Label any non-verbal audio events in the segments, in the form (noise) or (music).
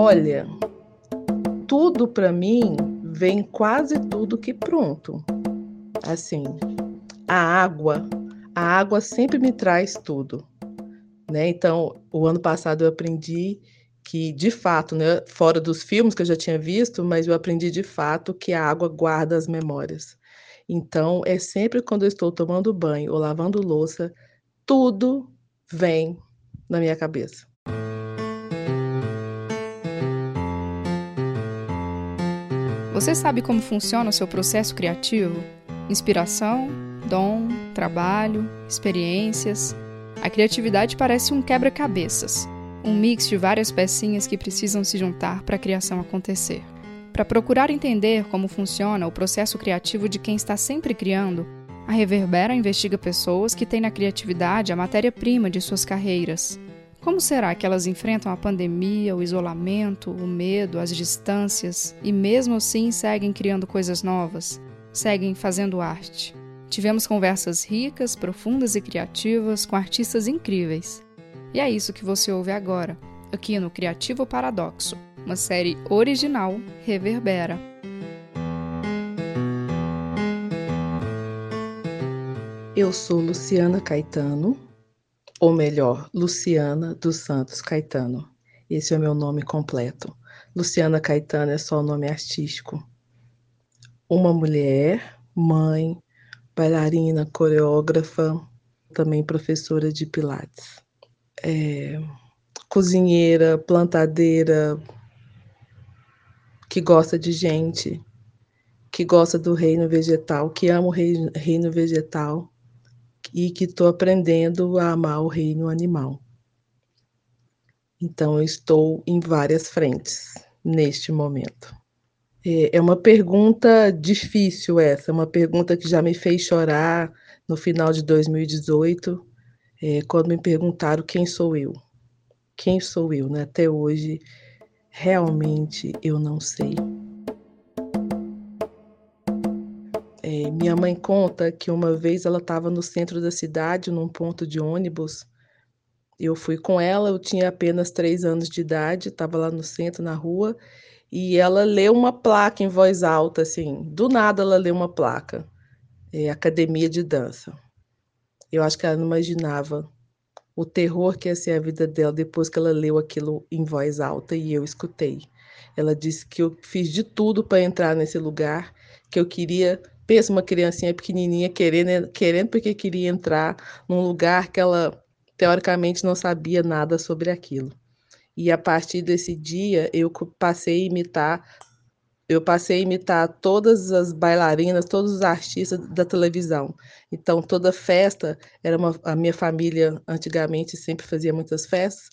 Olha, tudo para mim vem quase tudo que pronto. Assim, a água, a água sempre me traz tudo, né? Então, o ano passado eu aprendi que, de fato, né, fora dos filmes que eu já tinha visto, mas eu aprendi de fato que a água guarda as memórias. Então, é sempre quando eu estou tomando banho ou lavando louça, tudo vem na minha cabeça. Você sabe como funciona o seu processo criativo? Inspiração, dom, trabalho, experiências. A criatividade parece um quebra-cabeças, um mix de várias pecinhas que precisam se juntar para a criação acontecer. Para procurar entender como funciona o processo criativo de quem está sempre criando, a Reverbera investiga pessoas que têm na criatividade a matéria-prima de suas carreiras. Como será que elas enfrentam a pandemia, o isolamento, o medo, as distâncias e, mesmo assim, seguem criando coisas novas? Seguem fazendo arte? Tivemos conversas ricas, profundas e criativas com artistas incríveis. E é isso que você ouve agora, aqui no Criativo Paradoxo, uma série original Reverbera. Eu sou Luciana Caetano, ou melhor, Luciana dos Santos Caetano. Esse é o meu nome completo. Luciana Caetano é só o nome artístico. Uma mulher, mãe, bailarina, coreógrafa, também professora de Pilates. É, cozinheira, plantadeira, que gosta de gente, que gosta do reino vegetal, que ama o reino vegetal e que estou aprendendo a amar o reino animal. Então, eu estou em várias frentes neste momento. É, é uma pergunta difícil essa, uma pergunta que já me fez chorar no final de 2018, é, quando me perguntaram quem sou eu. Quem sou eu, né? Até hoje, realmente eu não sei. É, minha mãe conta que uma vez ela estava no centro da cidade, num ponto de ônibus. Eu fui com ela, eu tinha apenas três anos de idade, estava lá no centro, na rua, e ela leu uma placa em voz alta, assim. Do nada ela leu uma placa, é, Academia de Dança. Eu acho que ela não imaginava o terror que ia ser a vida dela depois que ela leu aquilo em voz alta e eu escutei. Ela disse que eu fiz de tudo para entrar nesse lugar, que eu queria Pensa uma criancinha pequenininha querendo, querendo porque queria entrar num lugar que ela teoricamente não sabia nada sobre aquilo. E a partir desse dia eu passei a imitar eu passei a imitar todas as bailarinas, todos os artistas da televisão. Então, toda festa, era uma, a minha família antigamente sempre fazia muitas festas,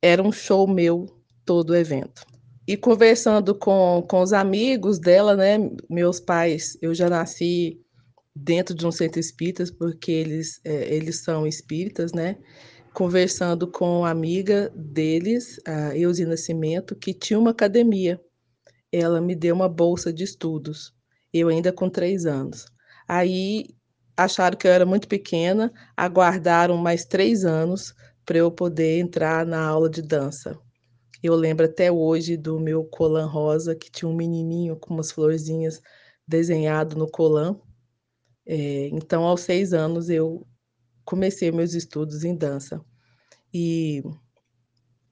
era um show meu todo o evento e conversando com, com os amigos dela, né? Meus pais, eu já nasci dentro de um centro espírita, porque eles, é, eles são espíritas, né? Conversando com a amiga deles, a Eusi Nascimento, que tinha uma academia. Ela me deu uma bolsa de estudos, eu ainda com três anos. Aí acharam que eu era muito pequena, aguardaram mais três anos para eu poder entrar na aula de dança. Eu lembro até hoje do meu colã rosa, que tinha um menininho com umas florzinhas desenhado no colã. É, então, aos seis anos, eu comecei meus estudos em dança. E,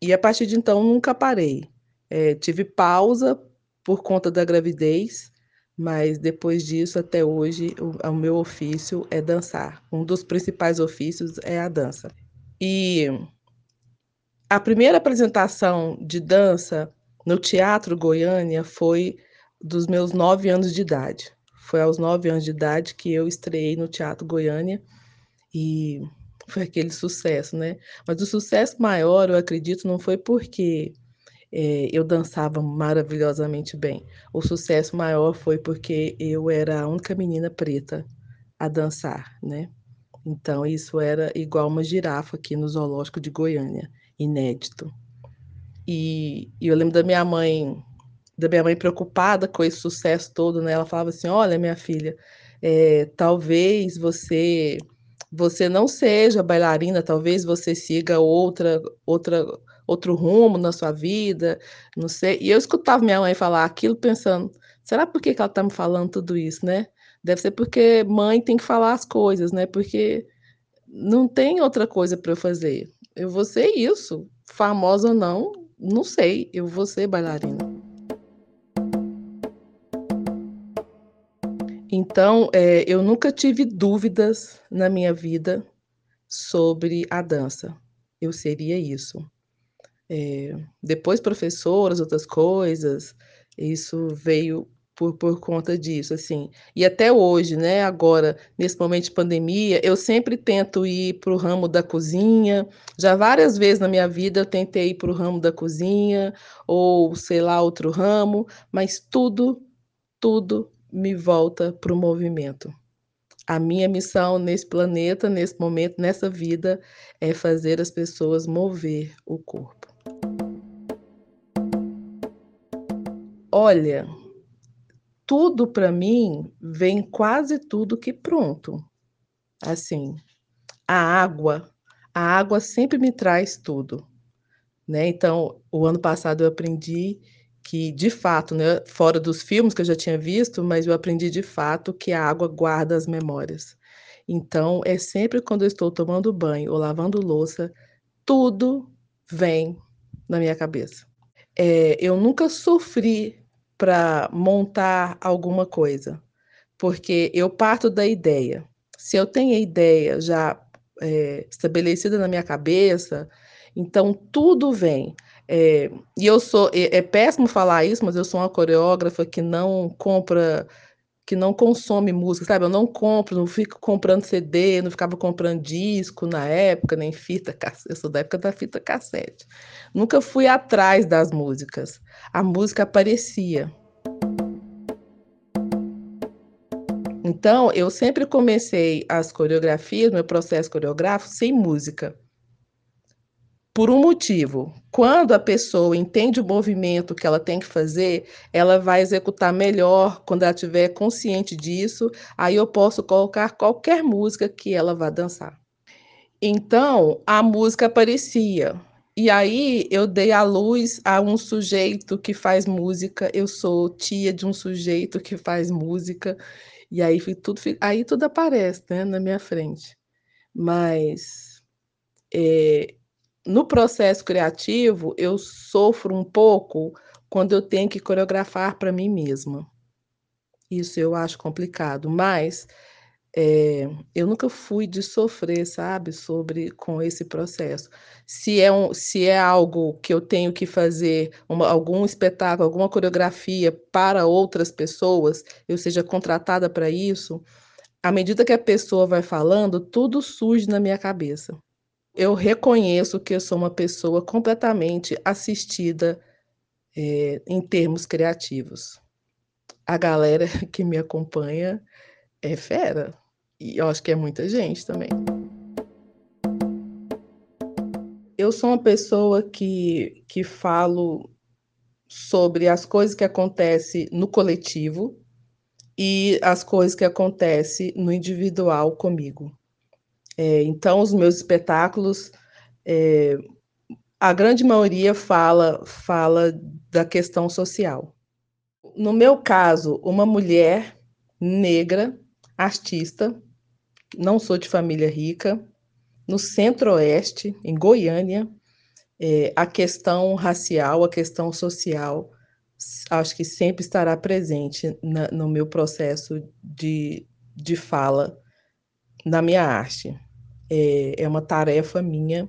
e a partir de então, nunca parei. É, tive pausa por conta da gravidez, mas depois disso, até hoje, o, o meu ofício é dançar. Um dos principais ofícios é a dança. E a primeira apresentação de dança no Teatro Goiânia foi dos meus nove anos de idade. Foi aos nove anos de idade que eu estreiei no Teatro Goiânia e foi aquele sucesso, né? Mas o sucesso maior, eu acredito, não foi porque é, eu dançava maravilhosamente bem. O sucesso maior foi porque eu era a única menina preta a dançar, né? Então, isso era igual uma girafa aqui no Zoológico de Goiânia inédito. E, e, eu lembro da minha mãe, da minha mãe preocupada com esse sucesso todo, né? Ela falava assim: "Olha, minha filha, é, talvez você você não seja bailarina, talvez você siga outra outra outro rumo na sua vida, não sei. E eu escutava minha mãe falar aquilo pensando: "Será por que que ela está me falando tudo isso, né? Deve ser porque mãe tem que falar as coisas, né, porque não tem outra coisa para eu fazer. Eu vou ser isso, famosa ou não, não sei, eu vou ser bailarina". Então, eh, eu nunca tive dúvidas na minha vida sobre a dança. Eu seria isso. Eh, depois professoras, outras coisas, isso veio por por conta disso, assim. E até hoje, né, agora, nesse momento de pandemia, eu sempre tento ir para o ramo da cozinha. Já várias vezes na minha vida eu tentei ir para o ramo da cozinha ou, sei lá, outro ramo, mas tudo, tudo me volta para o movimento. A minha missão nesse planeta, nesse momento, nessa vida, é fazer as pessoas mover o corpo. Olha, tudo para mim vem quase tudo que pronto. Assim, a água, a água sempre me traz tudo, né. Então, o ano passado eu aprendi que de fato, né, fora dos filmes que eu já tinha visto, mas eu aprendi de fato que a água guarda as memórias. Então, é sempre quando eu estou tomando banho ou lavando louça, tudo vem na minha cabeça. Eh, eu nunca sofri para montar alguma coisa, porque eu parto da ideia. Se eu tenho a ideia já, eh, estabelecida na minha cabeça, então tudo vem. Eh, e eu sou é é péssimo falar isso, mas eu sou uma coreógrafa que não compra que não consome música, sabe, eu não compro, não fico comprando CD, não ficava comprando disco na época, nem fita (laughs) cass eu sou da época da fita cassete. Nunca fui atrás das músicas, a música aparecia. Então, eu sempre comecei as coreografias, meu processo coreográfico, sem música. Por um motivo, quando a pessoa entende o movimento que ela tem que fazer, ela vai executar melhor quando ela estiver consciente disso, aí eu posso colocar qualquer música que ela vá dançar. Então, a música aparecia, e aí eu dei à luz a um sujeito que faz música, eu sou tia de um sujeito que faz música, e aí tudo aí tudo aparece, né, na minha frente. Mas, eh no processo criativo, eu sofro um pouco quando eu tenho que coreografar para mim mesma. Isso eu acho complicado, mas, eh, eu nunca fui de sofrer, sabe, sobre com esse processo. Se é um se é algo que eu tenho que fazer uma algum espetáculo, alguma coreografia para outras pessoas, eu seja contratada para isso, à medida que a pessoa vai falando, tudo surge na minha cabeça. Eu reconheço que eu sou uma pessoa completamente assistida, eh, em termos criativos. A galera (laughs) que me acompanha é fera, e eu acho que é muita gente também. Eu sou uma pessoa que que falo sobre as coisas que acontece no coletivo e as coisas que acontece no individual comigo. Eh, então os meus espetáculos, eh, a grande maioria fala fala da questão social. No meu caso, uma mulher negra, artista, não sou de família rica, no centro-oeste, em Goiânia, eh, a questão racial, a questão social, acho que sempre estará presente na no meu processo de de fala na minha arte. É é uma tarefa minha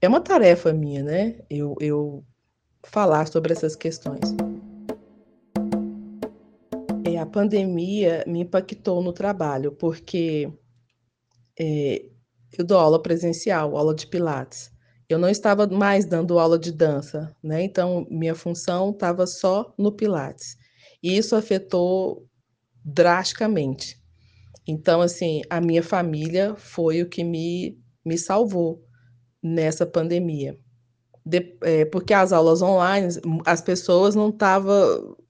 é uma tarefa minha, né, eu eu falar sobre essas questões. É, a pandemia me impactou no trabalho, porque, eh, eu dou aula presencial, aula de pilates. Eu não estava mais dando aula de dança, né, então minha função estava só no pilates. E isso afetou drasticamente. Então, assim, a minha família foi o que me me salvou nessa pandemia. De eh, porque as aulas online, as pessoas não estava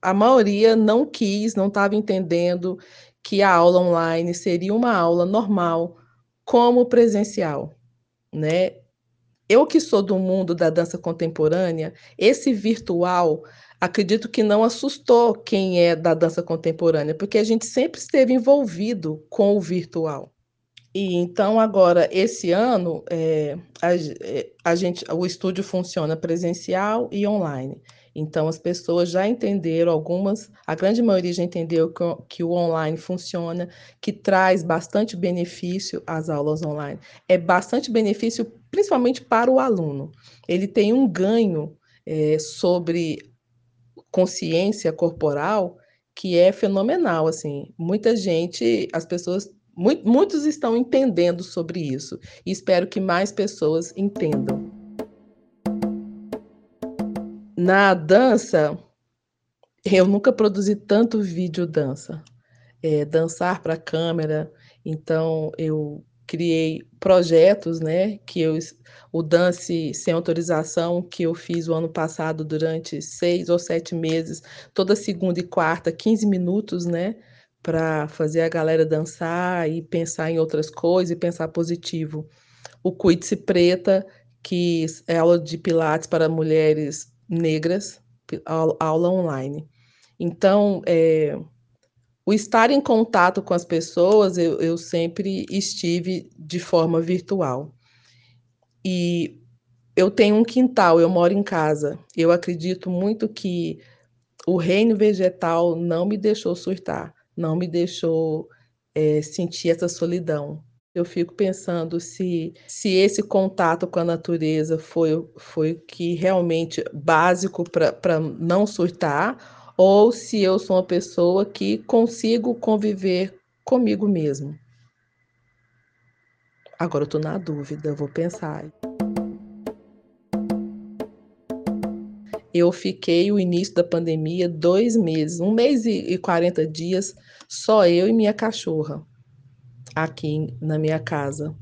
a maioria não quis, não estava entendendo que a aula online seria uma aula normal, como presencial, né. eu que sou do mundo da dança contemporânea, esse virtual, acredito que não assustou quem é da dança contemporânea, porque a gente sempre esteve envolvido com o virtual. E então agora esse ano é, a, é, a, gente, o estúdio funciona presencial e online. Então as pessoas já entenderam algumas, a grande maioria já entendeu que, que o online funciona, que traz bastante benefício às aulas online. É bastante benefício, principalmente para o aluno. Ele tem um ganho é, sobre consciência corporal que é fenomenal, assim. Muita gente, as pessoas Muitos estão entendendo sobre isso e espero que mais pessoas entendam. Na dança, eu nunca produzi tanto vídeo dança, é, dançar para câmera. Então, eu criei projetos, né? Que eu, o Dance Sem Autorização, que eu fiz o ano passado durante seis ou sete meses, toda segunda e quarta, 15 minutos, né? para fazer a galera dançar e pensar em outras coisas e pensar positivo. O Cuide-se Preta, que é aula de pilates para mulheres negras, aula online. Então, é, o estar em contato com as pessoas, eu, eu sempre estive de forma virtual. E eu tenho um quintal, eu moro em casa. Eu acredito muito que o reino vegetal não me deixou surtar não me deixou é, sentir essa solidão. Eu fico pensando se, se esse contato com a natureza foi, foi que realmente básico para não surtar, ou se eu sou uma pessoa que consigo conviver comigo mesmo. Agora eu estou na dúvida, vou pensar. Eu fiquei o início da pandemia dois meses, um mês e, quarenta 40 dias, só eu e minha cachorra aqui na minha casa.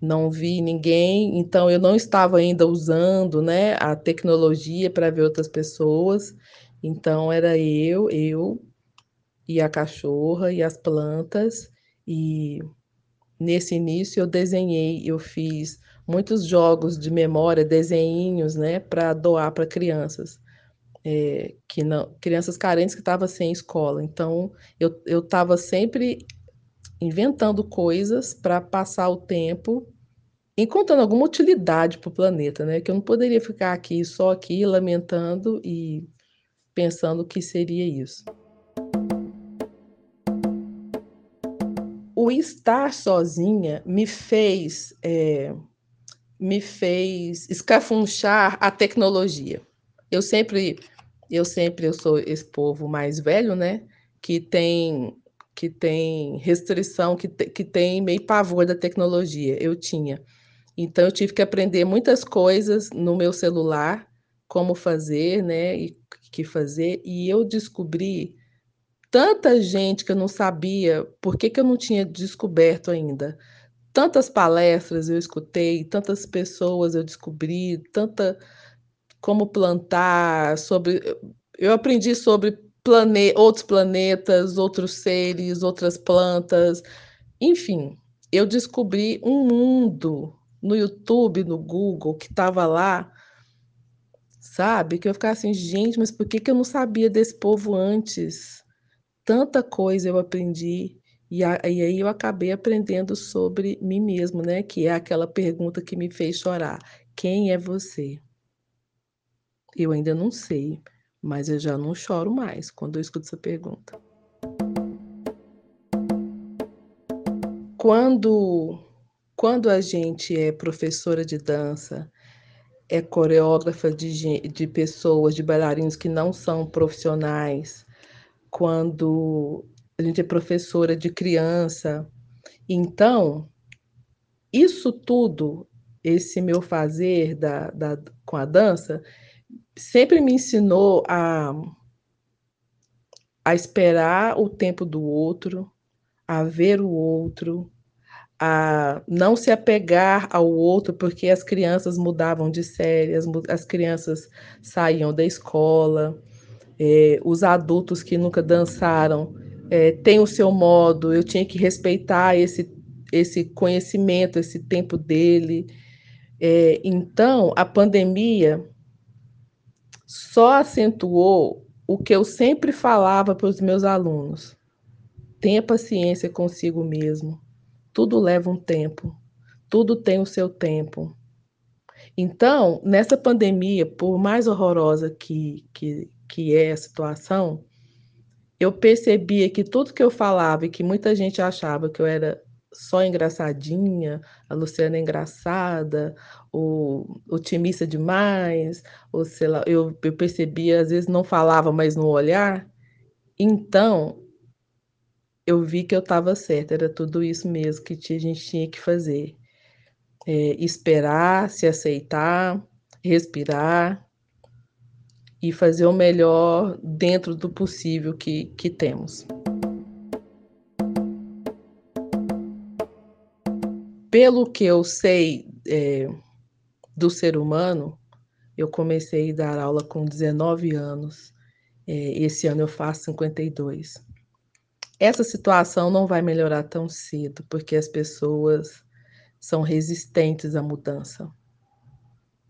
Não vi ninguém, então eu não estava ainda usando né, a tecnologia para ver outras pessoas. Então era eu, eu e a cachorra e as plantas. E nesse início eu desenhei, eu fiz muitos jogos de memória, desenhinhos, né, para doar para crianças. É, que não, crianças carentes que estavam sem escola. Então, eu estava sempre inventando coisas para passar o tempo, encontrando alguma utilidade para o planeta, né? Que eu não poderia ficar aqui, só aqui, lamentando e pensando o que seria isso. O estar sozinha me fez é, me fez escafunchar a tecnologia. Eu sempre, eu sempre, eu sou esse povo mais velho, né? Que tem, que tem restrição, que, te, que tem meio pavor da tecnologia. Eu tinha. Então eu tive que aprender muitas coisas no meu celular, como fazer, né? E que fazer. E eu descobri tanta gente que eu não sabia, por que, que eu não tinha descoberto ainda tantas palestras eu escutei, tantas pessoas eu descobri, tanta como plantar, sobre eu aprendi sobre plane, outros planetas, outros seres, outras plantas, enfim, eu descobri um mundo no YouTube, no Google, que estava lá, sabe? Que eu ficava assim, gente, mas por que, que eu não sabia desse povo antes? Tanta coisa eu aprendi. E, a, e aí eu acabei aprendendo sobre mim mesmo, né? Que é aquela pergunta que me fez chorar: quem é você? Eu ainda não sei, mas eu já não choro mais quando eu escuto essa pergunta. Quando, quando a gente é professora de dança, é coreógrafa de, de pessoas, de bailarinos que não são profissionais, quando a gente é professora de criança. Então, isso tudo, esse meu fazer da, da, com a dança, sempre me ensinou a, a esperar o tempo do outro, a ver o outro, a não se apegar ao outro, porque as crianças mudavam de série, as, as crianças saíam da escola, eh, os adultos que nunca dançaram é, tem o seu modo, eu tinha que respeitar esse, esse conhecimento, esse tempo dele. É, então, a pandemia só acentuou o que eu sempre falava para os meus alunos: tenha paciência consigo mesmo. Tudo leva um tempo, tudo tem o seu tempo. Então, nessa pandemia, por mais horrorosa que, que, que é a situação, eu percebia que tudo que eu falava e que muita gente achava que eu era só engraçadinha, a Luciana é engraçada, ou otimista demais, ou sei lá, eu, eu percebia, às vezes não falava, mas no olhar. Então, eu vi que eu estava certa, era tudo isso mesmo que a gente tinha que fazer. É, esperar, se aceitar, respirar e fazer o melhor dentro do possível que, que temos. Pelo que eu sei é, do ser humano, eu comecei a dar aula com 19 anos. É, esse ano eu faço 52. Essa situação não vai melhorar tão cedo, porque as pessoas são resistentes à mudança.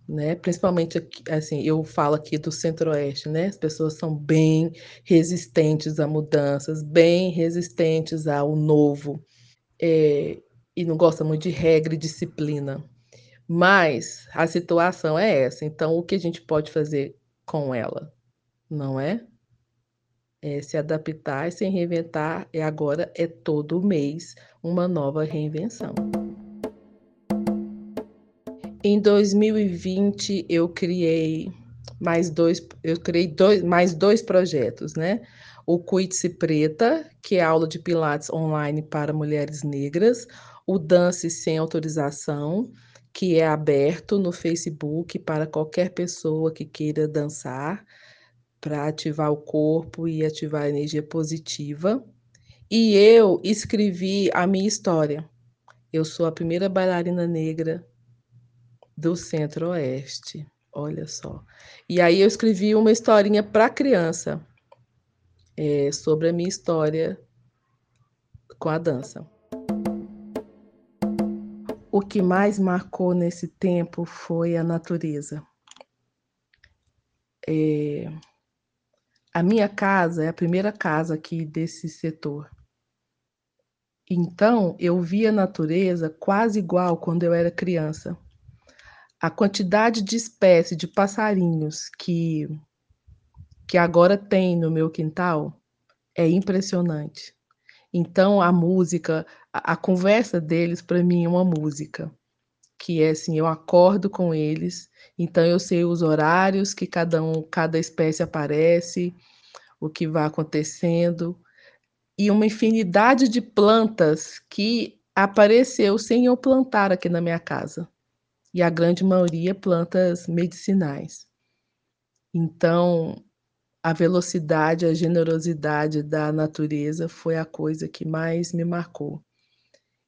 Né? Principalmente aqui, assim, eu falo aqui do Centro-Oeste, né? As pessoas são bem resistentes a mudanças, bem resistentes ao novo. É, e não gosta muito de regra e disciplina. Mas a situação é essa, então o que a gente pode fazer com ela, não é? É se adaptar e se reinventar, e agora é todo mês uma nova reinvenção. Em 2020 eu criei mais dois, eu criei dois, mais dois projetos, né? O Cuide-se Preta, que é aula de pilates online para mulheres negras, o Dance Sem Autorização, que é aberto no Facebook para qualquer pessoa que queira dançar, para ativar o corpo e ativar a energia positiva. E eu escrevi a minha história. Eu sou a primeira bailarina negra do Centro-Oeste. Olha só. E aí eu escrevi uma historinha para criança é, sobre a minha história com a dança. O que mais marcou nesse tempo foi a natureza. É, a minha casa é a primeira casa aqui desse setor. Então, eu via a natureza quase igual quando eu era criança. A quantidade de espécies de passarinhos que, que agora tem no meu quintal é impressionante. Então, a música, a, a conversa deles, para mim, é uma música. Que é assim, eu acordo com eles, então eu sei os horários que cada um, cada espécie aparece, o que vai acontecendo, e uma infinidade de plantas que apareceu sem eu plantar aqui na minha casa. E a grande maioria plantas medicinais. Então, a velocidade, a generosidade da natureza foi a coisa que mais me marcou.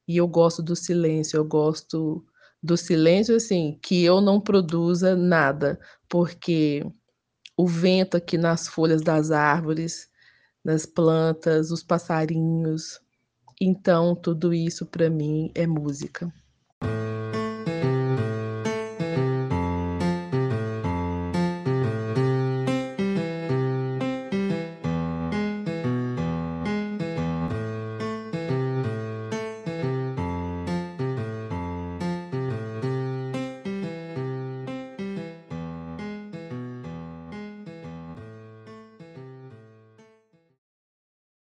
E eu gosto do silêncio, eu gosto do silêncio assim, que eu não produza nada, porque o vento aqui nas folhas das árvores, nas plantas, os passarinhos, então tudo isso para mim é música.